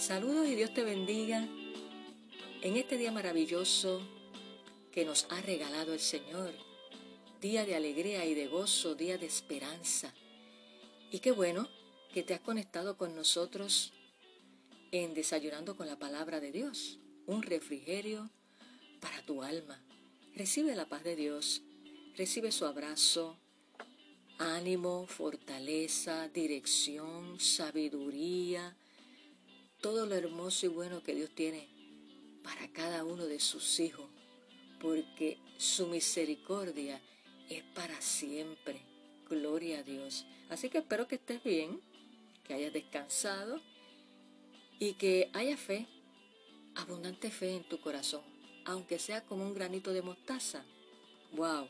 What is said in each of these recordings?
Saludos y Dios te bendiga en este día maravilloso que nos ha regalado el Señor. Día de alegría y de gozo, día de esperanza. Y qué bueno que te has conectado con nosotros en Desayunando con la Palabra de Dios, un refrigerio para tu alma. Recibe la paz de Dios, recibe su abrazo, ánimo, fortaleza, dirección, sabiduría, todo lo hermoso y bueno que Dios tiene para cada uno de sus hijos, porque su misericordia es para siempre. Gloria a Dios. Así que espero que estés bien, que hayas descansado y que haya fe, abundante fe en tu corazón, aunque sea como un granito de mostaza. ¡Wow!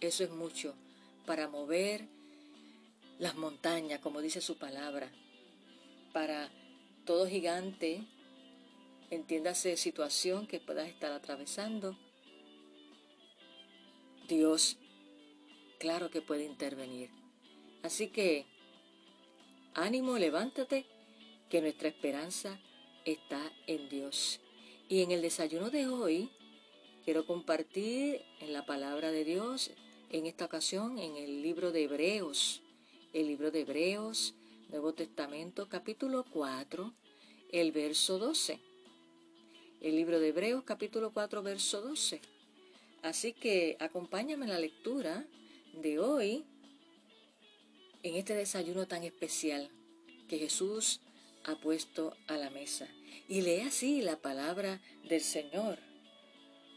Eso es mucho para mover las montañas, como dice su palabra, para todo gigante, entiéndase situación que puedas estar atravesando, Dios, claro que puede intervenir. Así que, ánimo, levántate, que nuestra esperanza está en Dios. Y en el desayuno de hoy, quiero compartir en la palabra de Dios, en esta ocasión en el libro de Hebreos, el libro de Hebreos, Nuevo Testamento, capítulo 4, el verso 12. El libro de Hebreos, capítulo 4, verso 12. Así que acompáñame en la lectura de hoy, en este desayuno tan especial que Jesús ha puesto a la mesa. Y lee así la palabra del Señor,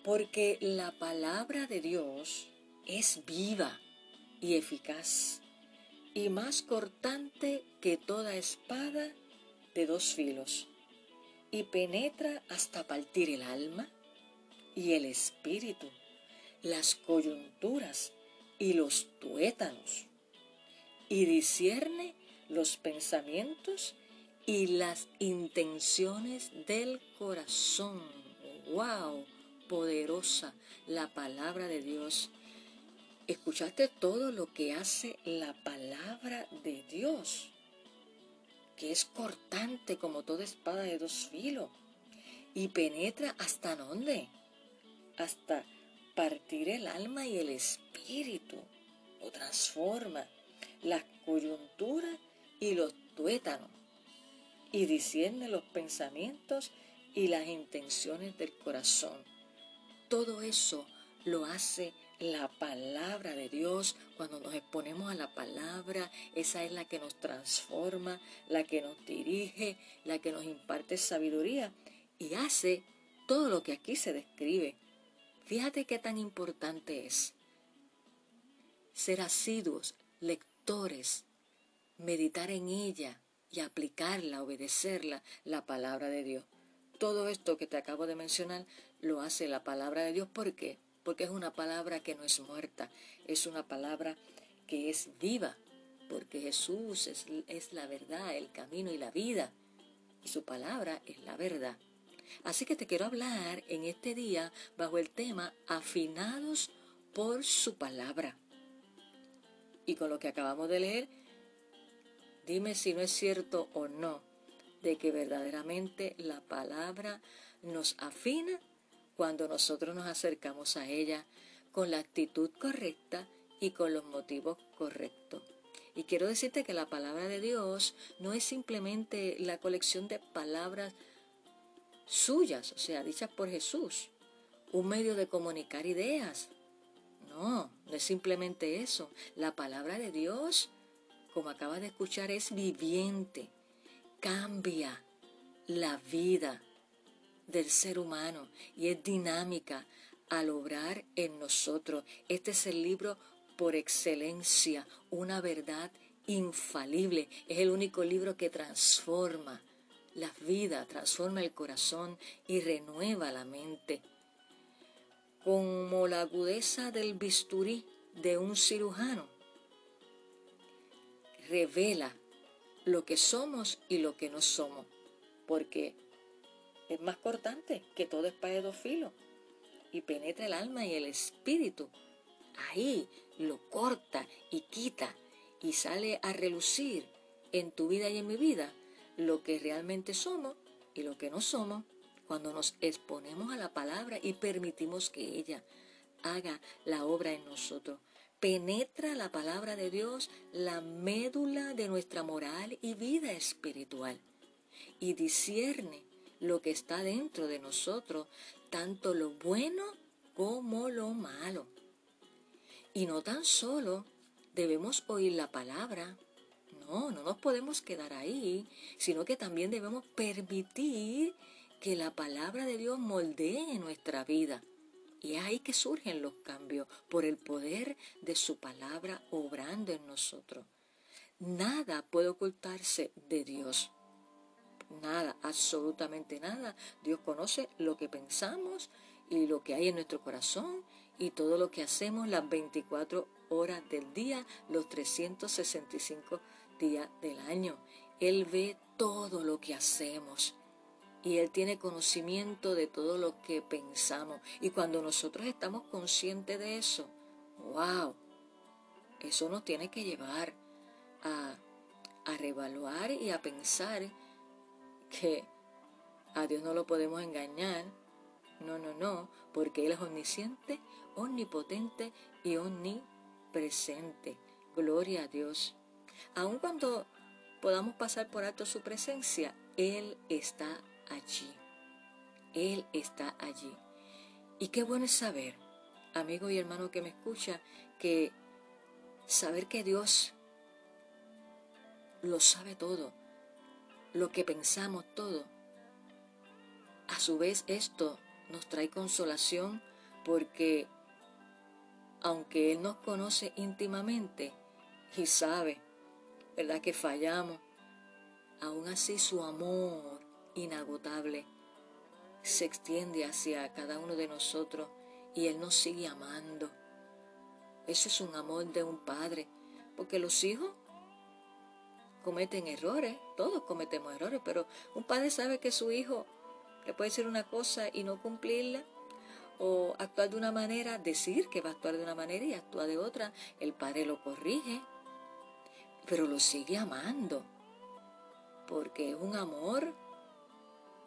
porque la palabra de Dios es viva y eficaz y más cortante que toda espada de dos filos, y penetra hasta partir el alma y el espíritu, las coyunturas y los tuétanos, y discierne los pensamientos y las intenciones del corazón. ¡Wow! Poderosa la palabra de Dios ¿Escuchaste todo lo que hace la palabra de Dios? Que es cortante como toda espada de dos filos y penetra hasta dónde? Hasta partir el alma y el espíritu. Lo transforma. Las coyunturas y los tuétanos. Y discierne los pensamientos y las intenciones del corazón. Todo eso lo hace la palabra de Dios, cuando nos exponemos a la palabra, esa es la que nos transforma, la que nos dirige, la que nos imparte sabiduría y hace todo lo que aquí se describe. Fíjate qué tan importante es ser asiduos, lectores, meditar en ella y aplicarla, obedecerla, la palabra de Dios. Todo esto que te acabo de mencionar lo hace la palabra de Dios. ¿Por qué? Porque es una palabra que no es muerta, es una palabra que es viva, porque Jesús es, la verdad, el camino y la vida, y su palabra es la verdad. Así que te quiero hablar en este día bajo el tema afinados por su palabra. Y con lo que acabamos de leer, dime si no es cierto o no de que verdaderamente la palabra nos afina cuando nosotros nos acercamos a ella con la actitud correcta y con los motivos correctos. Y quiero decirte que la palabra de Dios no es simplemente la colección de palabras suyas, o sea, dichas por Jesús, un medio de comunicar ideas. No, no es simplemente eso. La palabra de Dios, como acabas de escuchar, es viviente, cambia la vida, del ser humano y es dinámica al obrar en nosotros. Este es el libro por excelencia, una verdad infalible. Es el único libro que transforma la vida, transforma el corazón y renueva la mente. Como la agudeza del bisturí de un cirujano, revela lo que somos y lo que no somos, porque es más cortante que todo es de dos filos y penetra el alma y el espíritu. Ahí lo corta y quita y sale a relucir en tu vida y en mi vida lo que realmente somos y lo que no somos cuando nos exponemos a la palabra y permitimos que ella haga la obra en nosotros. Penetra la palabra de Dios la médula de nuestra moral y vida espiritual y discierne lo que está dentro de nosotros, tanto lo bueno como lo malo. Y no tan solo debemos oír la palabra, no, no nos podemos quedar ahí, sino que también debemos permitir que la palabra de Dios moldee nuestra vida. Y es ahí que surgen los cambios, por el poder de su palabra obrando en nosotros. Nada puede ocultarse de Dios. Nada, absolutamente nada. Dios conoce lo que pensamos y lo que hay en nuestro corazón y todo lo que hacemos las 24 horas del día, los 365 días del año. Él ve todo lo que hacemos y Él tiene conocimiento de todo lo que pensamos. Y cuando nosotros estamos conscientes de eso, wow, eso nos tiene que llevar a, a revaluar y a pensar que a Dios no lo podemos engañar. No, no, no, porque Él es omnisciente, omnipotente y omnipresente. Gloria a Dios. Aun cuando podamos pasar por alto su presencia, Él está allí. Él está allí. Y qué bueno es saber, amigo y hermano que me escucha, que saber que Dios lo sabe todo, lo que pensamos todo. A su vez esto nos trae consolación porque aunque Él nos conoce íntimamente y sabe, ¿verdad? Que fallamos, aún así su amor inagotable se extiende hacia cada uno de nosotros y Él nos sigue amando. Eso es un amor de un padre, porque los hijos cometen errores, todos cometemos errores, pero un padre sabe que su hijo le puede decir una cosa y no cumplirla, o actuar de una manera, decir que va a actuar de una manera y actúa de otra, el padre lo corrige, pero lo sigue amando, porque es un amor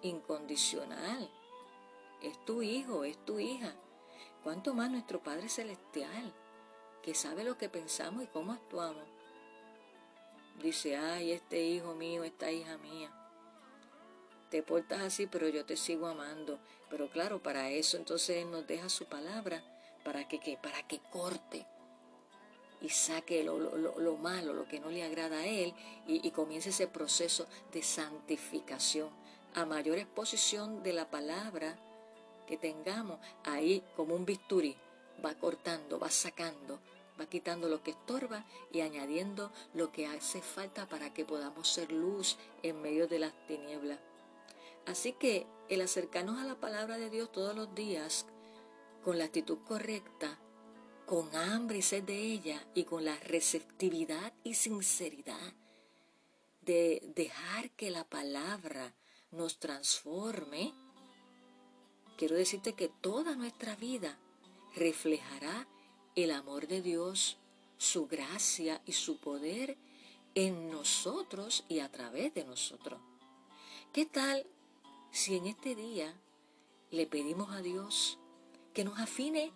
incondicional. Es tu hijo, es tu hija. Cuanto más nuestro Padre Celestial, que sabe lo que pensamos y cómo actuamos dice, ay, este hijo mío, esta hija mía, te portas así, pero yo te sigo amando. Pero claro, para eso entonces Él nos deja su palabra, para que, para que corte y saque lo, lo, malo, lo que no le agrada a Él, y, y comience ese proceso de santificación. A mayor exposición de la palabra que tengamos, ahí como un bisturí, va cortando, va sacando, va quitando lo que estorba y añadiendo lo que hace falta para que podamos ser luz en medio de las tinieblas. Así que el acercarnos a la palabra de Dios todos los días con la actitud correcta, con hambre y sed de ella y con la receptividad y sinceridad de dejar que la palabra nos transforme, quiero decirte que toda nuestra vida reflejará el amor de Dios, su gracia y su poder en nosotros y a través de nosotros. ¿Qué tal si en este día le pedimos a Dios que nos afine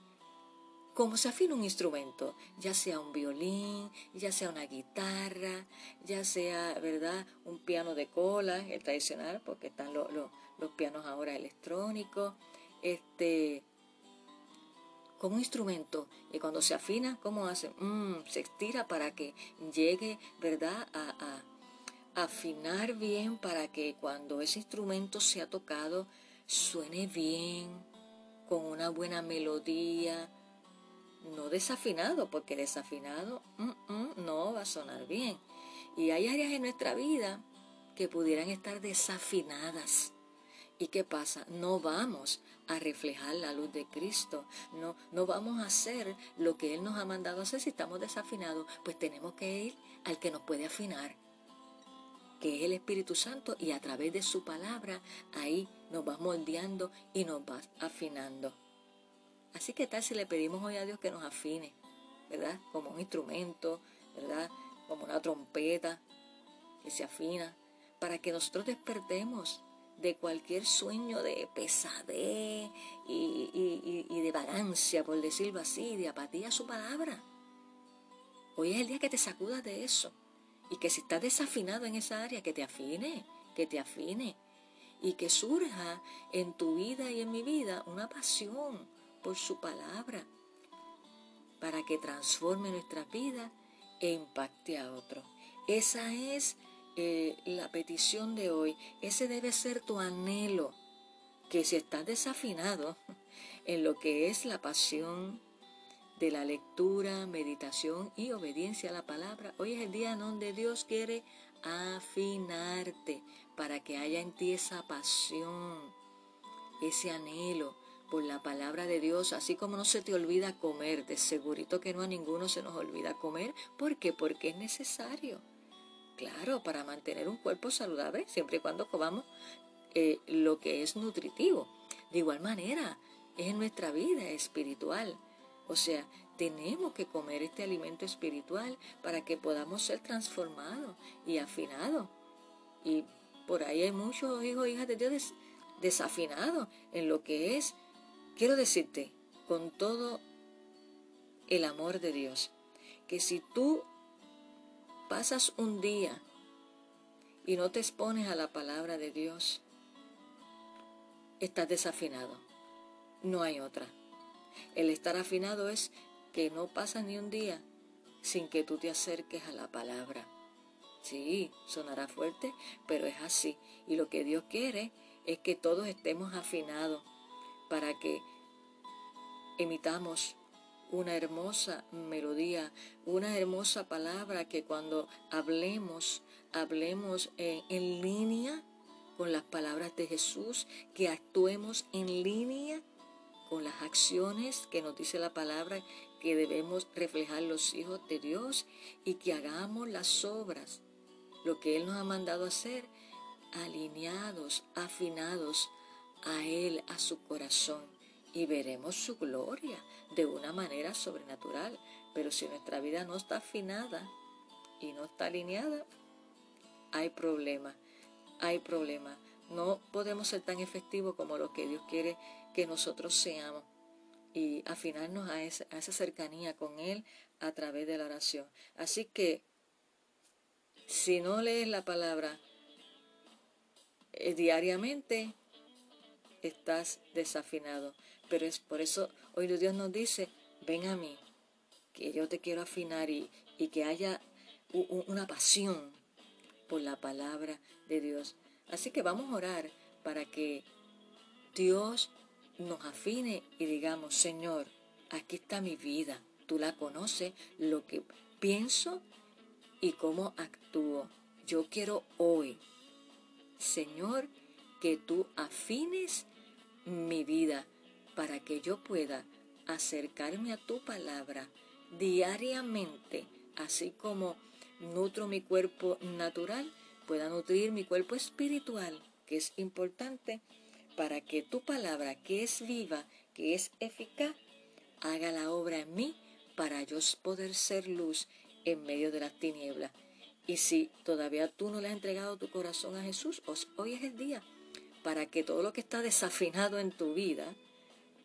como se afina un instrumento, ya sea un violín, ya sea una guitarra, ya sea, ¿verdad?, un piano de cola, el tradicional, porque están los, los pianos ahora electrónicos, este, como un instrumento y cuando se afina, ¿cómo hace? Mm, se estira para que llegue, ¿verdad?, a, a afinar bien para que cuando ese instrumento sea tocado suene bien, con una buena melodía, no desafinado, porque desafinado mm, mm, no va a sonar bien. Y hay áreas en nuestra vida que pudieran estar desafinadas. ¿Y qué pasa? No vamos a reflejar la luz de Cristo. No, no vamos a hacer lo que Él nos ha mandado hacer si estamos desafinados. Pues tenemos que ir al que nos puede afinar, que es el Espíritu Santo, y a través de su palabra ahí nos va moldeando y nos va afinando. Así que tal si le pedimos hoy a Dios que nos afine, ¿verdad? Como un instrumento, ¿verdad? Como una trompeta que se afina, para que nosotros despertemos de cualquier sueño de pesadez y, de vagancia, por decirlo así, de apatía a su palabra. Hoy es el día que te sacudas de eso y que si estás desafinado en esa área, que te afine, que te afine y que surja en tu vida y en mi vida una pasión por su palabra para que transforme nuestra vida e impacte a otros. Esa es eh, la petición de hoy. Ese debe ser tu anhelo, que si estás desafinado en lo que es la pasión de la lectura, meditación y obediencia a la palabra, hoy es el día donde Dios quiere afinarte para que haya en ti esa pasión, ese anhelo por la palabra de Dios, así como no se te olvida comer, de segurito que no a ninguno se nos olvida comer, ¿por qué? Porque es necesario. Claro, para mantener un cuerpo saludable, siempre y cuando comamos eh, lo que es nutritivo. De igual manera, es en nuestra vida espiritual. O sea, tenemos que comer este alimento espiritual para que podamos ser transformados y afinados. Y por ahí hay muchos hijos e hijas de Dios desafinados en lo que es, quiero decirte, con todo el amor de Dios, que si tú pasas un día y no te expones a la palabra de Dios, estás desafinado. No hay otra. El estar afinado es que no pasa ni un día sin que tú te acerques a la palabra. Sí, sonará fuerte, pero es así. Y lo que Dios quiere es que todos estemos afinados para que emitamos una hermosa melodía, una hermosa palabra que cuando hablemos, hablemos en, línea con las palabras de Jesús, que actuemos en línea con las acciones que nos dice la palabra que debemos reflejar los hijos de Dios y que hagamos las obras, lo que Él nos ha mandado hacer, alineados, afinados a Él, a su corazón y veremos su gloria de una manera sobrenatural. Pero si nuestra vida no está afinada y no está alineada, hay problema, hay problema. No podemos ser tan efectivos como lo que Dios quiere que nosotros seamos y afinarnos a esa, a esa cercanía con Él a través de la oración. Así que, si no lees la palabra eh, diariamente, estás desafinado. Pero es por eso hoy Dios nos dice, ven a mí, que yo te quiero afinar y, y que haya una pasión por la palabra de Dios. Así que vamos a orar para que Dios nos afine y digamos, Señor, aquí está mi vida, tú la conoces, lo que pienso y cómo actúo. Yo quiero hoy, Señor, que tú afines mi vida para que yo pueda acercarme a tu palabra diariamente, así como nutro mi cuerpo natural, pueda nutrir mi cuerpo espiritual, que es importante para que tu palabra, que es viva, que es eficaz, haga la obra en mí para yo poder ser luz en medio de las tinieblas. Y si todavía tú no le has entregado tu corazón a Jesús, hoy es el día para que todo lo que está desafinado en tu vida,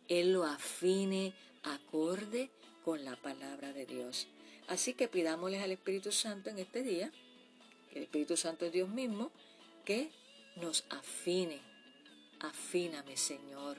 él lo afine acorde con la palabra de Dios. Así que pidámosles al Espíritu Santo en este día, que el Espíritu Santo es Dios mismo, que nos afine. Afíname, Señor.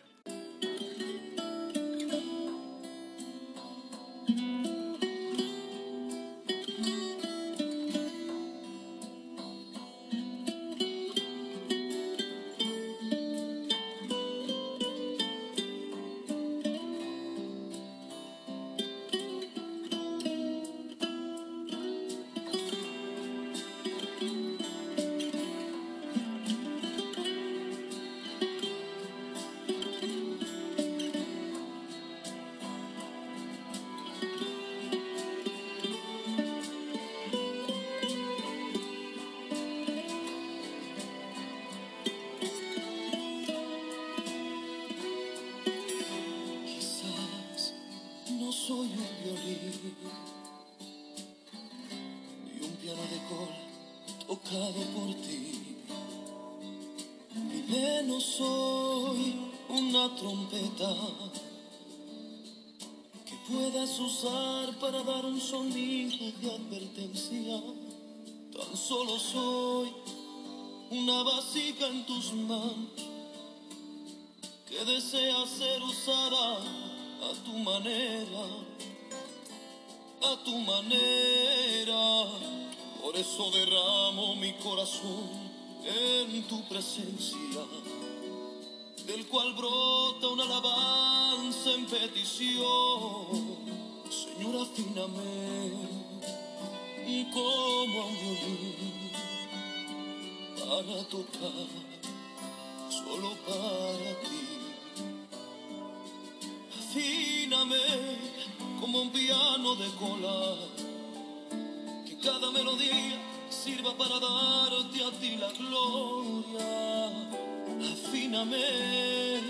Trompeta que puedas usar para dar un sonido de advertencia. Tan solo soy una vasija en tus manos que desea ser usada a tu manera, a tu manera. Por eso derramo mi corazón en tu presencia, cual brota una alabanza en petición. Señor, afíname como a un violín para tocar solo para ti. Afíname como un piano de cola, que cada melodía sirva para darte a ti la gloria. Afíname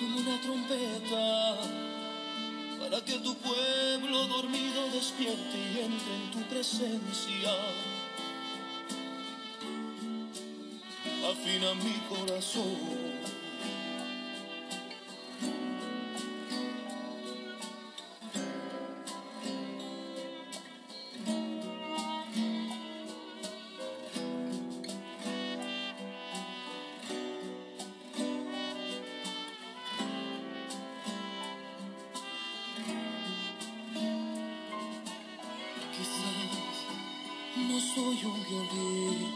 como una trompeta, para que tu pueblo dormido despierte y entre en tu presencia. Afina mi corazón. Soy un violín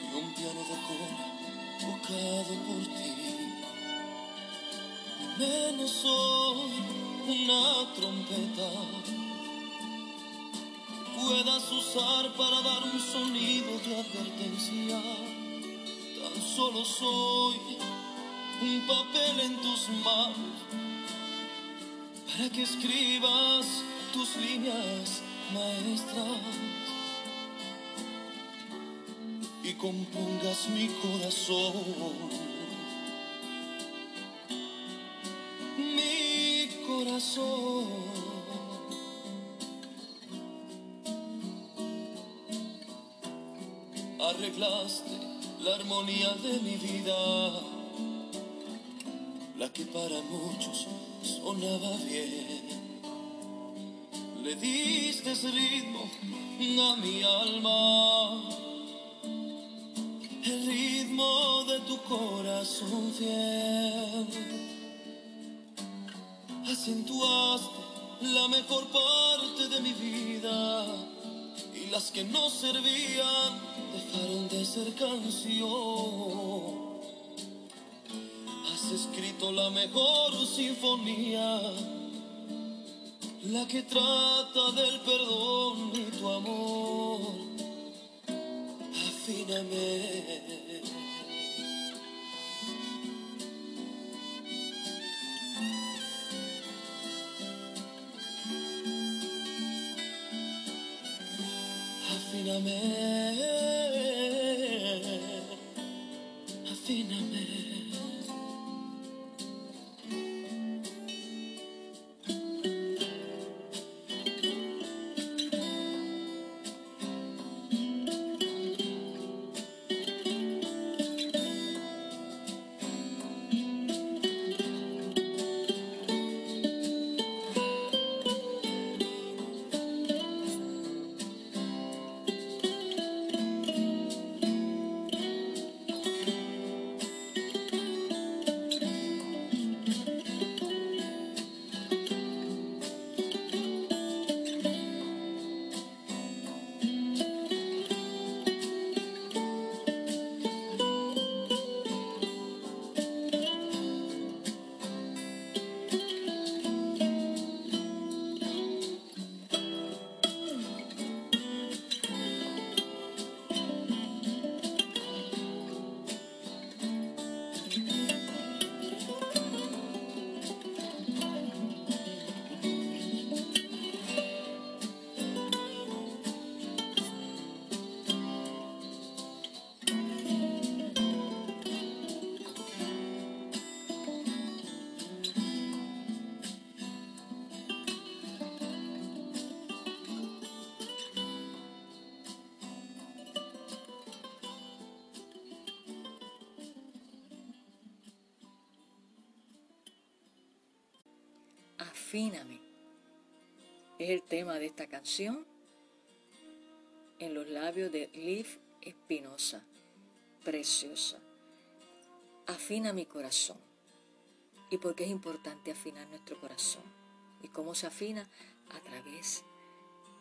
ni un piano de cola tocado por ti. Menos soy una trompeta que puedas usar para dar un sonido de advertencia. Tan solo soy un papel en tus manos para que escribas tus líneas maestras y compongas mi corazón. Mi corazón. Arreglaste la armonía de mi vida la que para muchos sonaba bien. Le diste ritmo a mi alma, el ritmo de tu corazón fiel. Acentuaste la mejor parte de mi vida y las que no servían dejaron de ser canción. Has escrito la mejor sinfonía, la que trata del perdón y tu amor. Afíname. Afíname. Afíname. Es el tema de esta canción en los labios de Liv Espinosa, preciosa. Afina mi corazón. ¿Y por qué es importante afinar nuestro corazón? ¿Y cómo se afina? A través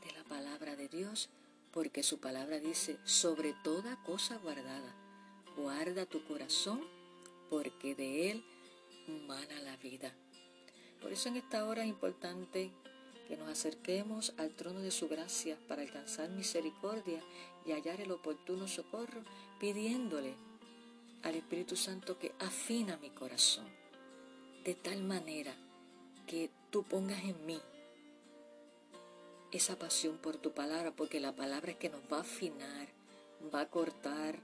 de la palabra de Dios, porque su palabra dice, sobre toda cosa guardada, guarda tu corazón, porque de él mana la vida. Por eso en esta hora es importante que nos acerquemos al trono de su gracia para alcanzar misericordia y hallar el oportuno socorro, pidiéndole al Espíritu Santo que afina mi corazón, de tal manera que tú pongas en mí esa pasión por tu palabra, porque la palabra es que nos va a afinar, va a cortar,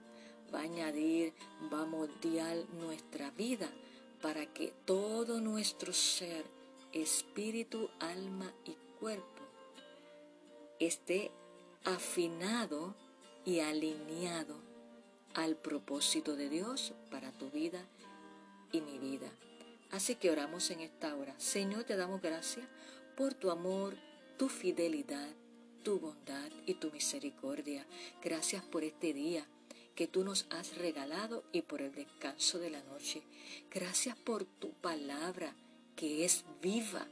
va a añadir, va a moldear nuestra vida para que todo nuestro ser, espíritu, alma y cuerpo esté afinado y alineado al propósito de Dios para tu vida y mi vida. Así que oramos en esta hora. Señor, te damos gracias por tu amor, tu fidelidad, tu bondad y tu misericordia. Gracias por este día que tú nos has regalado y por el descanso de la noche. Gracias por tu palabra que es viva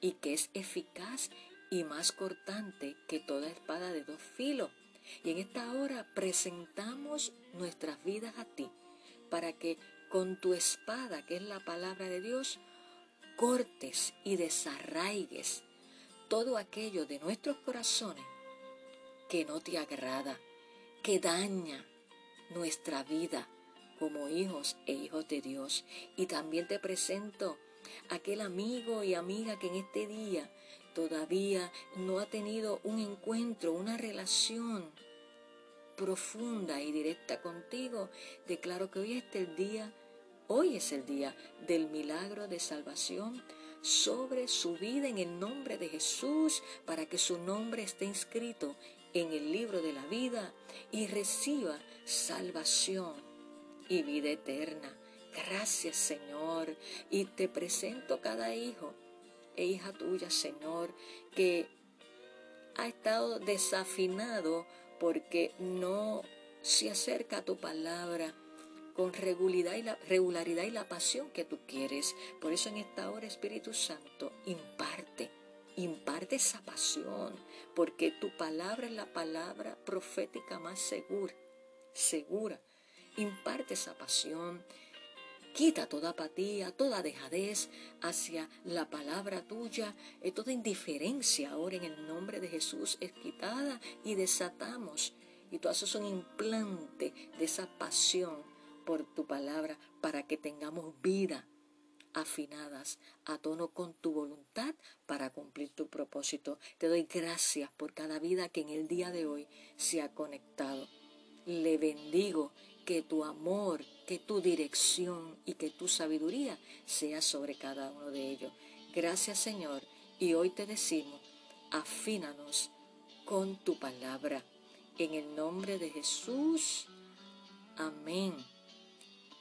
y que es eficaz y más cortante que toda espada de dos filos. Y en esta hora presentamos nuestras vidas a ti para que con tu espada, que es la palabra de Dios, cortes y desarraigues todo aquello de nuestros corazones que no te agrada, que daña nuestra vida como hijos e hijos de Dios. Y también te presento aquel amigo y amiga que en este día todavía no ha tenido un encuentro, una relación profunda y directa contigo. Declaro que hoy es el día, hoy es el día del milagro de salvación sobre su vida en el nombre de Jesús, para que su nombre esté inscrito en el libro de la vida y reciba salvación y vida eterna. Gracias Señor. Y te presento cada hijo e hija tuya, Señor, que ha estado desafinado porque no se acerca a tu palabra con regularidad y, la, regularidad y la pasión que tú quieres. Por eso en esta hora, Espíritu Santo, imparte, imparte esa pasión, porque tu palabra es la palabra profética más segura, segura. Imparte esa pasión. Quita toda apatía, toda dejadez hacia la palabra tuya, y toda indiferencia ahora en el nombre de Jesús es quitada y desatamos. Y tú haces un implante de esa pasión por tu palabra para que tengamos vida afinadas a tono con tu voluntad para cumplir tu propósito. Te doy gracias por cada vida que en el día de hoy se ha conectado. Le bendigo que tu amor, que tu dirección y que tu sabiduría sea sobre cada uno de ellos. Gracias Señor y hoy te decimos, afínanos con tu palabra. En el nombre de Jesús. Amén.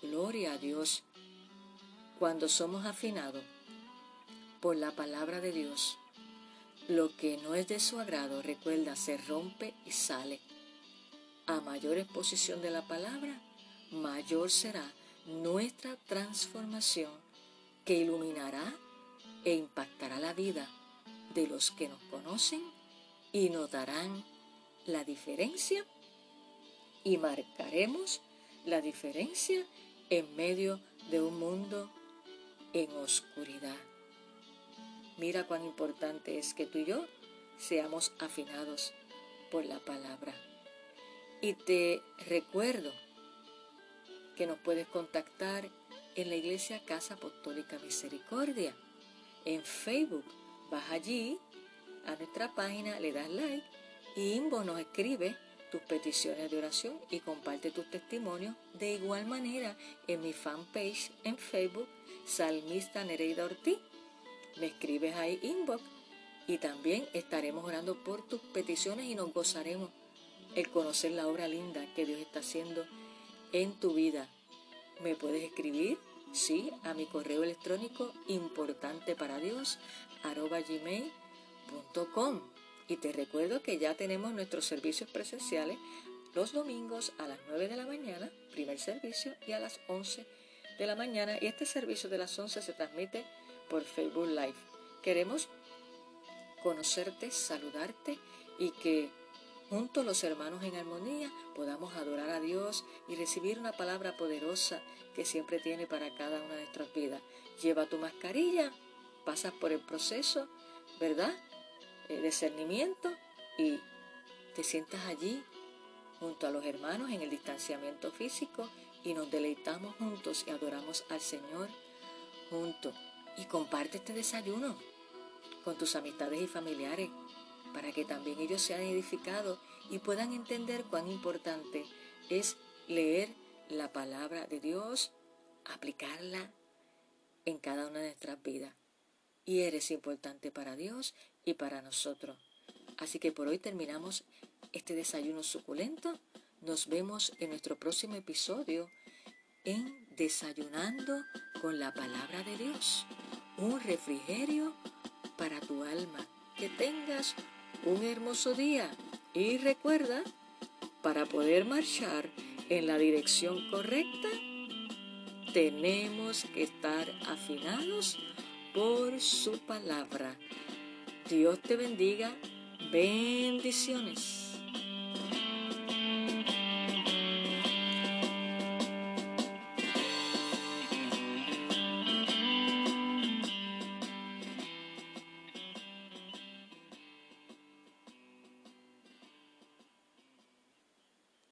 Gloria a Dios. Cuando somos afinados por la palabra de Dios, lo que no es de su agrado, recuerda, se rompe y sale. A mayor exposición de la palabra, mayor será nuestra transformación que iluminará e impactará la vida de los que nos conocen y notarán la diferencia y marcaremos la diferencia en medio de un mundo en oscuridad. Mira cuán importante es que tú y yo seamos afinados por la palabra. Y te recuerdo que nos puedes contactar en la Iglesia Casa Apostólica Misericordia. En Facebook vas allí a nuestra página, le das like y Inbo nos escribe tus peticiones de oración y comparte tus testimonios. De igual manera, en mi fanpage en Facebook, Salmista Nereida Ortiz, me escribes ahí inbox y también estaremos orando por tus peticiones y nos gozaremos el conocer la obra linda que Dios está haciendo en tu vida. Me puedes escribir sí, a mi correo electrónico importante para Dios, gmail.com. Y te recuerdo que ya tenemos nuestros servicios presenciales los domingos a las 9 de la mañana, primer servicio, y a las 11 de la mañana. Y este servicio de las 11 se transmite por Facebook Live. Queremos conocerte, saludarte y que juntos los hermanos en armonía podamos adorar a Dios y recibir una palabra poderosa que siempre tiene para cada una de nuestras vidas. Lleva tu mascarilla, pasas por el proceso, ¿verdad? De discernimiento y te sientas allí junto a los hermanos en el distanciamiento físico y nos deleitamos juntos y adoramos al Señor juntos. Y comparte este desayuno con tus amistades y familiares para que también ellos sean edificados y puedan entender cuán importante es leer la palabra de Dios, aplicarla en cada una de nuestras vidas. Y eres importante para Dios y para nosotros. Así que por hoy terminamos este desayuno suculento. Nos vemos en nuestro próximo episodio en Desayunando con la palabra de Dios. Un refrigerio para tu alma. Que tengas un hermoso día y recuerda, para poder marchar en la dirección correcta, tenemos que estar afinados por su palabra. Dios te bendiga. Bendiciones.